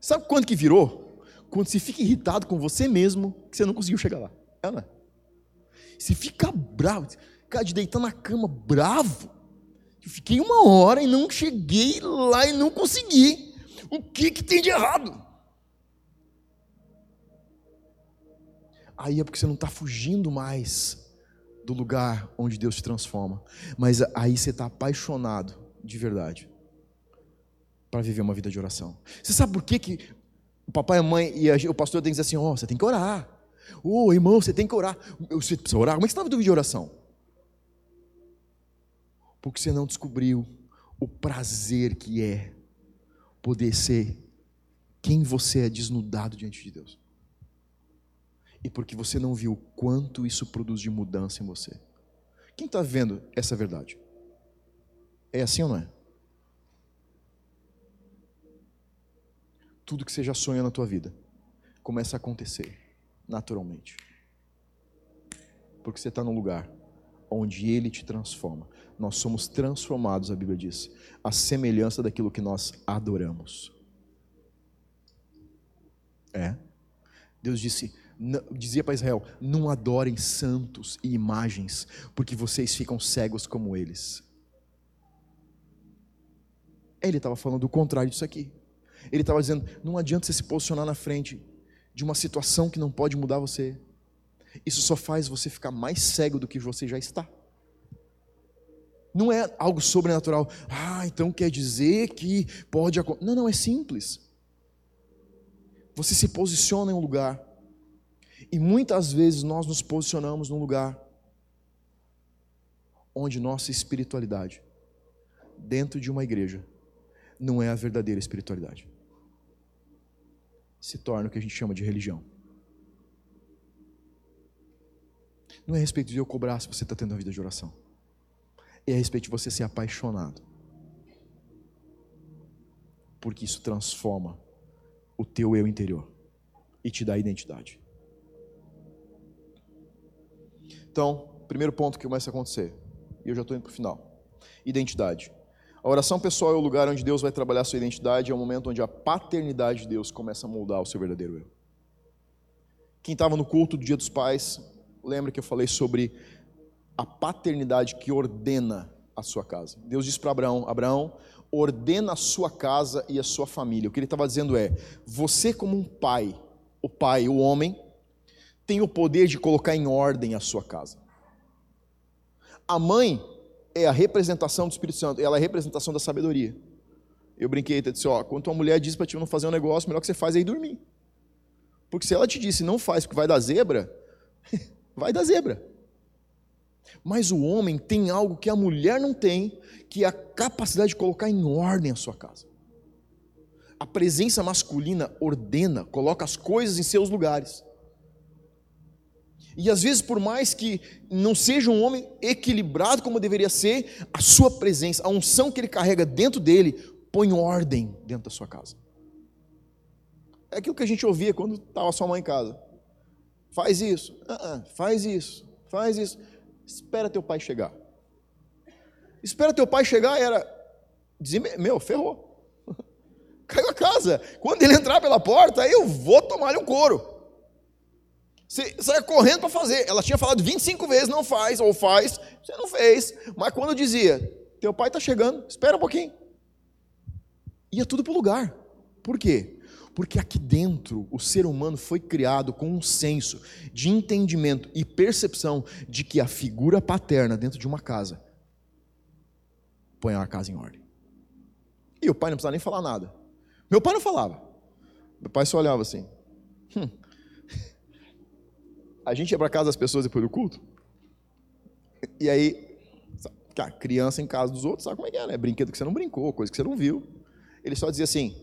Sabe quando que virou? Quando você fica irritado com você mesmo que você não conseguiu chegar lá. É ou não é? Você fica bravo, cara, de deitar na cama bravo. Eu fiquei uma hora e não cheguei lá e não consegui. O que, que tem de errado? Aí é porque você não está fugindo mais do lugar onde Deus te transforma. Mas aí você está apaixonado de verdade para viver uma vida de oração. Você sabe por que, que o papai, a mãe e a, o pastor tem que dizer assim: ó, oh, você tem que orar. Ô oh, irmão, você tem que orar. Você precisa orar? Como é que você estava dúvida de oração? Porque você não descobriu o prazer que é poder ser quem você é desnudado diante de Deus. E porque você não viu quanto isso produz de mudança em você. Quem está vendo essa verdade? É assim ou não é? Tudo que você já sonha na tua vida começa a acontecer naturalmente. Porque você está num lugar onde Ele te transforma. Nós somos transformados, a Bíblia diz, à semelhança daquilo que nós adoramos. É. Deus disse, dizia para Israel: não adorem santos e imagens, porque vocês ficam cegos como eles. Ele estava falando o contrário disso aqui. Ele estava dizendo: não adianta você se posicionar na frente de uma situação que não pode mudar você. Isso só faz você ficar mais cego do que você já está. Não é algo sobrenatural. Ah, então quer dizer que pode acontecer. Não, não, é simples. Você se posiciona em um lugar. E muitas vezes nós nos posicionamos num lugar onde nossa espiritualidade, dentro de uma igreja, não é a verdadeira espiritualidade se torna o que a gente chama de religião. Não é a respeito de eu cobrar se você está tendo uma vida de oração. É a respeito de você ser apaixonado. Porque isso transforma o teu eu interior e te dá identidade. Então, primeiro ponto que começa a acontecer, e eu já estou indo para o final: identidade. A oração pessoal é o lugar onde Deus vai trabalhar sua identidade, é o momento onde a paternidade de Deus começa a moldar o seu verdadeiro eu. Quem estava no culto do Dia dos Pais, lembra que eu falei sobre a paternidade que ordena a sua casa. Deus disse para Abraão: Abraão, ordena a sua casa e a sua família. O que ele estava dizendo é: você, como um pai, o pai, o homem, tem o poder de colocar em ordem a sua casa. A mãe é a representação do Espírito Santo, ela é a representação da sabedoria. Eu brinquei, eu disse, ó, quando tua mulher diz para ti não fazer um negócio, melhor que você faz é ir dormir. Porque se ela te disse não faz porque vai dar zebra, vai dar zebra. Mas o homem tem algo que a mulher não tem, que é a capacidade de colocar em ordem a sua casa. A presença masculina ordena, coloca as coisas em seus lugares. E às vezes, por mais que não seja um homem equilibrado como deveria ser, a sua presença, a unção que ele carrega dentro dele, põe ordem dentro da sua casa. É aquilo que a gente ouvia quando estava sua mãe em casa. Faz isso, uh -uh, faz isso, faz isso. Espera teu pai chegar. Espera teu pai chegar era meu, ferrou. Caiu a casa. Quando ele entrar pela porta, eu vou tomar-lhe um couro. Você sai correndo para fazer. Ela tinha falado 25 vezes, não faz, ou faz, você não fez. Mas quando dizia, teu pai está chegando, espera um pouquinho. Ia tudo para o lugar. Por quê? Porque aqui dentro o ser humano foi criado com um senso de entendimento e percepção de que a figura paterna dentro de uma casa põe a casa em ordem. E o pai não precisava nem falar nada. Meu pai não falava. Meu pai só olhava assim. Hum. A gente ia para casa das pessoas depois do culto. E aí, cara, criança em casa dos outros, sabe como é que é, né? Brinquedo que você não brincou, coisa que você não viu. Ele só dizia assim: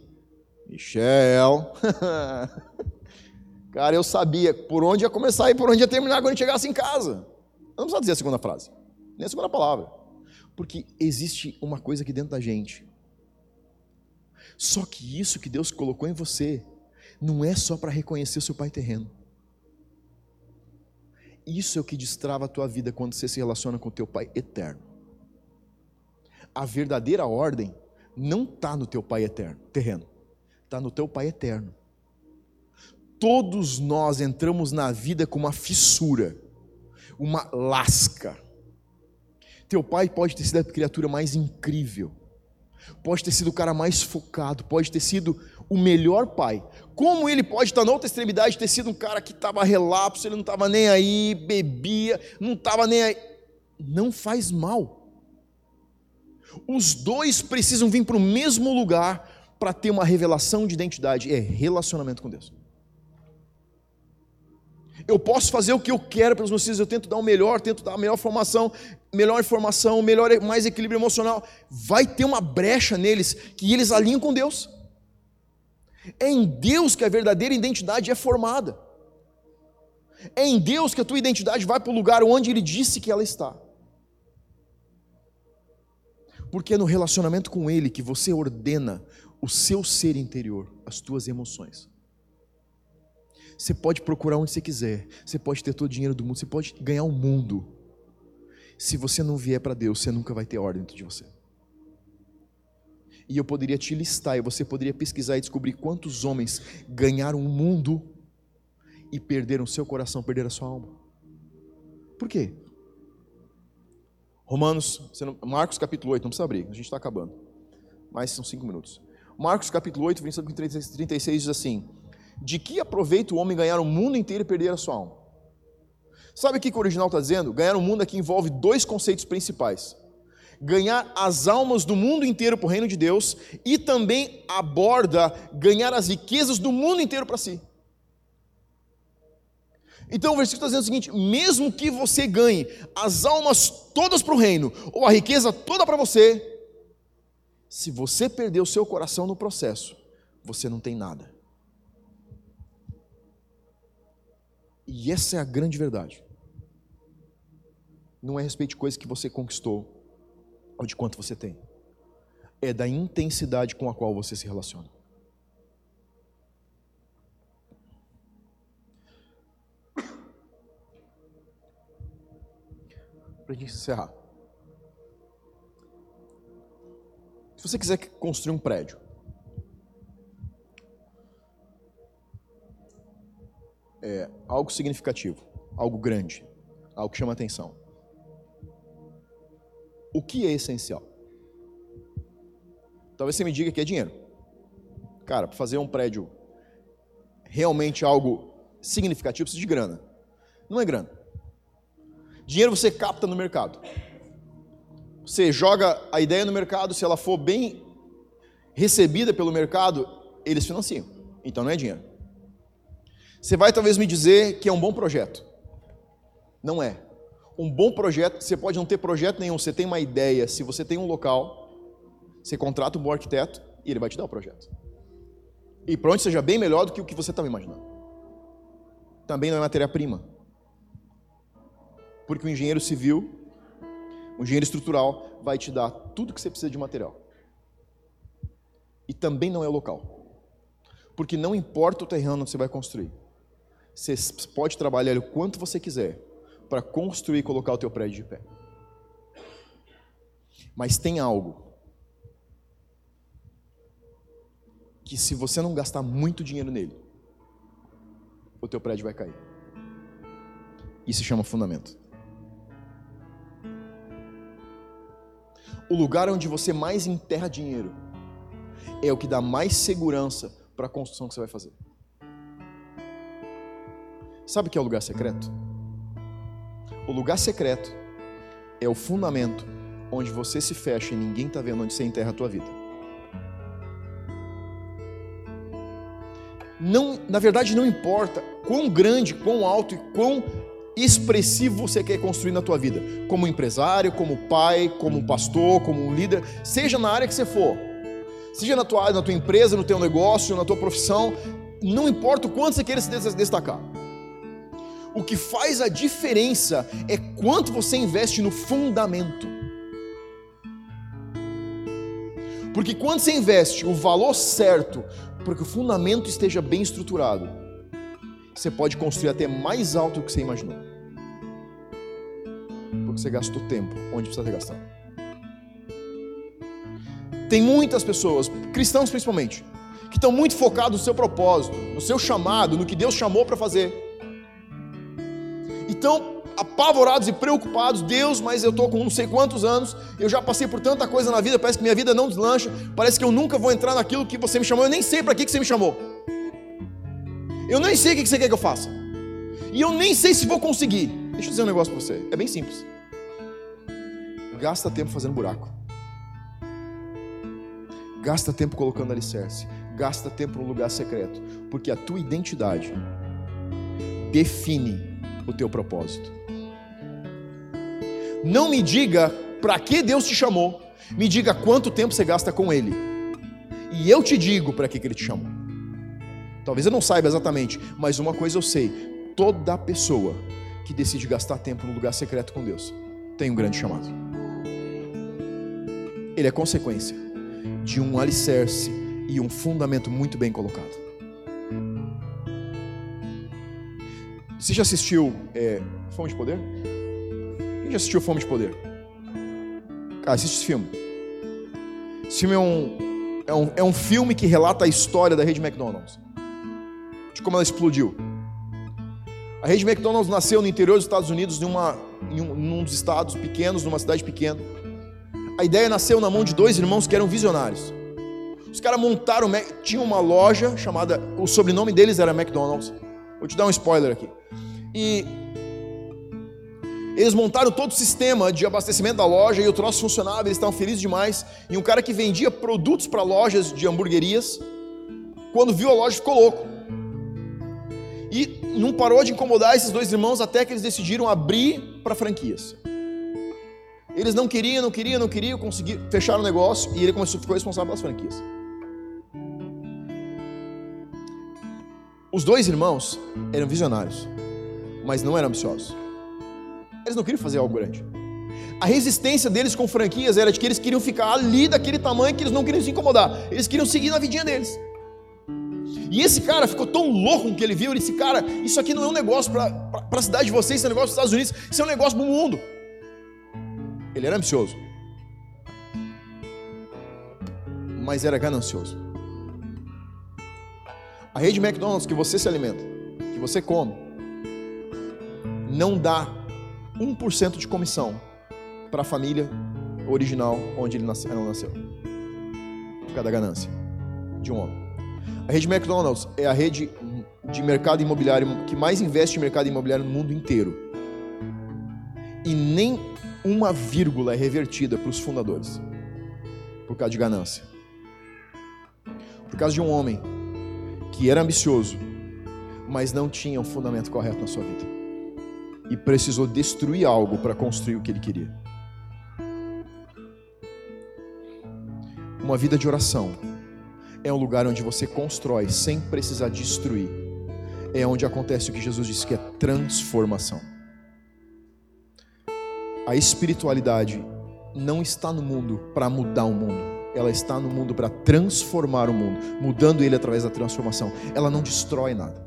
Michel. Cara, eu sabia por onde ia começar e por onde ia terminar quando chegasse em casa. Eu não precisava dizer a segunda frase, nem a segunda palavra. Porque existe uma coisa aqui dentro da gente. Só que isso que Deus colocou em você não é só para reconhecer o seu pai terreno. Isso é o que destrava a tua vida quando você se relaciona com o teu pai eterno. A verdadeira ordem não está no teu pai eterno, terreno está no teu Pai eterno. Todos nós entramos na vida com uma fissura, uma lasca. Teu pai pode ter sido a criatura mais incrível, pode ter sido o cara mais focado, pode ter sido o melhor pai. Como ele pode estar na outra extremidade, ter sido um cara que estava relapso, ele não estava nem aí, bebia, não estava nem aí. Não faz mal. Os dois precisam vir para o mesmo lugar para ter uma revelação de identidade é relacionamento com Deus. Eu posso fazer o que eu quero pelos meus filhos, eu tento dar o melhor, tento dar a melhor formação, melhor informação, melhor, mais equilíbrio emocional. Vai ter uma brecha neles que eles alinham com Deus. É em Deus que a verdadeira identidade é formada. É em Deus que a tua identidade vai para o lugar onde Ele disse que ela está. Porque é no relacionamento com Ele que você ordena o seu ser interior, as tuas emoções. Você pode procurar onde você quiser, você pode ter todo o dinheiro do mundo, você pode ganhar o mundo. Se você não vier para Deus, você nunca vai ter ordem dentro de você. E eu poderia te listar, e você poderia pesquisar e descobrir quantos homens ganharam o mundo e perderam seu coração, perderam a sua alma. Por quê? Romanos, Marcos capítulo 8, não precisa abrir, a gente está acabando. Mas são cinco minutos. Marcos capítulo 8, versículo 36 diz assim: De que aproveita o homem ganhar o mundo inteiro e perder a sua alma? Sabe o que o original está dizendo? Ganhar o mundo aqui envolve dois conceitos principais: ganhar as almas do mundo inteiro para o reino de Deus e também aborda ganhar as riquezas do mundo inteiro para si. Então o versículo está dizendo o seguinte: mesmo que você ganhe as almas todas para o reino, ou a riqueza toda para você, se você perder o seu coração no processo, você não tem nada. E essa é a grande verdade. Não é a respeito de coisas que você conquistou ou de quanto você tem. É da intensidade com a qual você se relaciona. Para encerrar. Se você quiser construir um prédio, é algo significativo, algo grande, algo que chama atenção. O que é essencial? Talvez você me diga que é dinheiro. Cara, para fazer um prédio realmente algo significativo, precisa de grana. Não é grana. Dinheiro você capta no mercado. Você joga a ideia no mercado, se ela for bem recebida pelo mercado, eles financiam. Então não é dinheiro. Você vai talvez me dizer que é um bom projeto. Não é. Um bom projeto, você pode não ter projeto nenhum, você tem uma ideia, se você tem um local, você contrata um bom arquiteto e ele vai te dar o projeto. E pronto, seja bem melhor do que o que você estava imaginando. Também não é matéria-prima. Porque o engenheiro civil, o engenheiro estrutural, vai te dar tudo que você precisa de material. E também não é o local. Porque não importa o terreno onde você vai construir. Você pode trabalhar o quanto você quiser para construir e colocar o teu prédio de pé. Mas tem algo que se você não gastar muito dinheiro nele, o teu prédio vai cair. Isso se chama fundamento. O lugar onde você mais enterra dinheiro é o que dá mais segurança para a construção que você vai fazer. Sabe o que é o lugar secreto? O lugar secreto é o fundamento onde você se fecha e ninguém está vendo onde você enterra a tua vida. Não, na verdade, não importa quão grande, quão alto e quão expressivo você quer construir na tua vida, como empresário, como pai, como pastor, como líder, seja na área que você for, seja na tua na tua empresa, no teu negócio, na tua profissão, não importa o quanto você queira se destacar. O que faz a diferença é quanto você investe no fundamento. Porque quando você investe o valor certo, porque o fundamento esteja bem estruturado, você pode construir até mais alto do que você imaginou. Porque você gastou tempo onde precisa ter gastado. Tem muitas pessoas, cristãos principalmente, que estão muito focados no seu propósito, no seu chamado, no que Deus chamou para fazer estão apavorados e preocupados. Deus, mas eu estou com não sei quantos anos, eu já passei por tanta coisa na vida, parece que minha vida não deslancha, parece que eu nunca vou entrar naquilo que você me chamou, eu nem sei para que, que você me chamou. Eu nem sei o que você quer que eu faça. E eu nem sei se vou conseguir. Deixa eu dizer um negócio para você. É bem simples. Gasta tempo fazendo buraco. Gasta tempo colocando alicerce. Gasta tempo no lugar secreto. Porque a tua identidade define o teu propósito. Não me diga para que Deus te chamou, me diga quanto tempo você gasta com Ele. E eu te digo para que, que Ele te chamou. Talvez eu não saiba exatamente, mas uma coisa eu sei: toda pessoa que decide gastar tempo no lugar secreto com Deus tem um grande chamado. Ele é consequência de um alicerce e um fundamento muito bem colocado. Você já assistiu é, Fome de Poder? Quem já assistiu Fome de Poder? Cara, assiste esse filme. Esse filme é um, é um, é um filme que relata a história da rede McDonald's. De como ela explodiu. A rede McDonald's nasceu no interior dos Estados Unidos, numa, em um, num dos estados pequenos, numa cidade pequena. A ideia nasceu na mão de dois irmãos que eram visionários. Os caras montaram, tinham uma loja chamada, o sobrenome deles era McDonald's. Vou te dar um spoiler aqui. E eles montaram todo o sistema de abastecimento da loja e o troço funcionava, eles estavam felizes demais. E um cara que vendia produtos para lojas de hamburguerias, quando viu a loja ficou louco. E não parou de incomodar esses dois irmãos até que eles decidiram abrir para franquias. Eles não queriam, não queriam, não queriam, conseguir fechar o negócio e ele começou, ficou responsável pelas franquias. Os dois irmãos eram visionários, mas não eram ambiciosos. Eles não queriam fazer algo grande. A resistência deles com franquias era de que eles queriam ficar ali daquele tamanho que eles não queriam se incomodar. Eles queriam seguir na vidinha deles. E esse cara ficou tão louco com o que ele viu. Ele disse: Cara, isso aqui não é um negócio para a cidade de vocês, isso é um negócio dos Estados Unidos, isso é um negócio para o mundo. Ele era ambicioso, mas era ganancioso. A rede McDonald's que você se alimenta, que você come, não dá 1% de comissão para a família original onde ele nasceu, nasceu. Por causa da ganância de um homem. A rede McDonald's é a rede de mercado imobiliário que mais investe em mercado imobiliário no mundo inteiro. E nem uma vírgula é revertida para os fundadores. Por causa de ganância. Por causa de um homem que era ambicioso, mas não tinha o fundamento correto na sua vida. E precisou destruir algo para construir o que ele queria. Uma vida de oração é um lugar onde você constrói sem precisar destruir. É onde acontece o que Jesus disse que é transformação. A espiritualidade não está no mundo para mudar o mundo. Ela está no mundo para transformar o mundo, mudando ele através da transformação. Ela não destrói nada.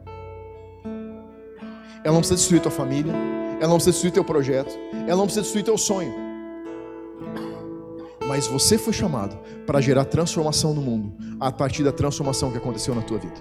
Ela não precisa destruir tua família, ela não precisa destruir teu projeto, ela não precisa destruir teu sonho. Mas você foi chamado para gerar transformação no mundo a partir da transformação que aconteceu na tua vida.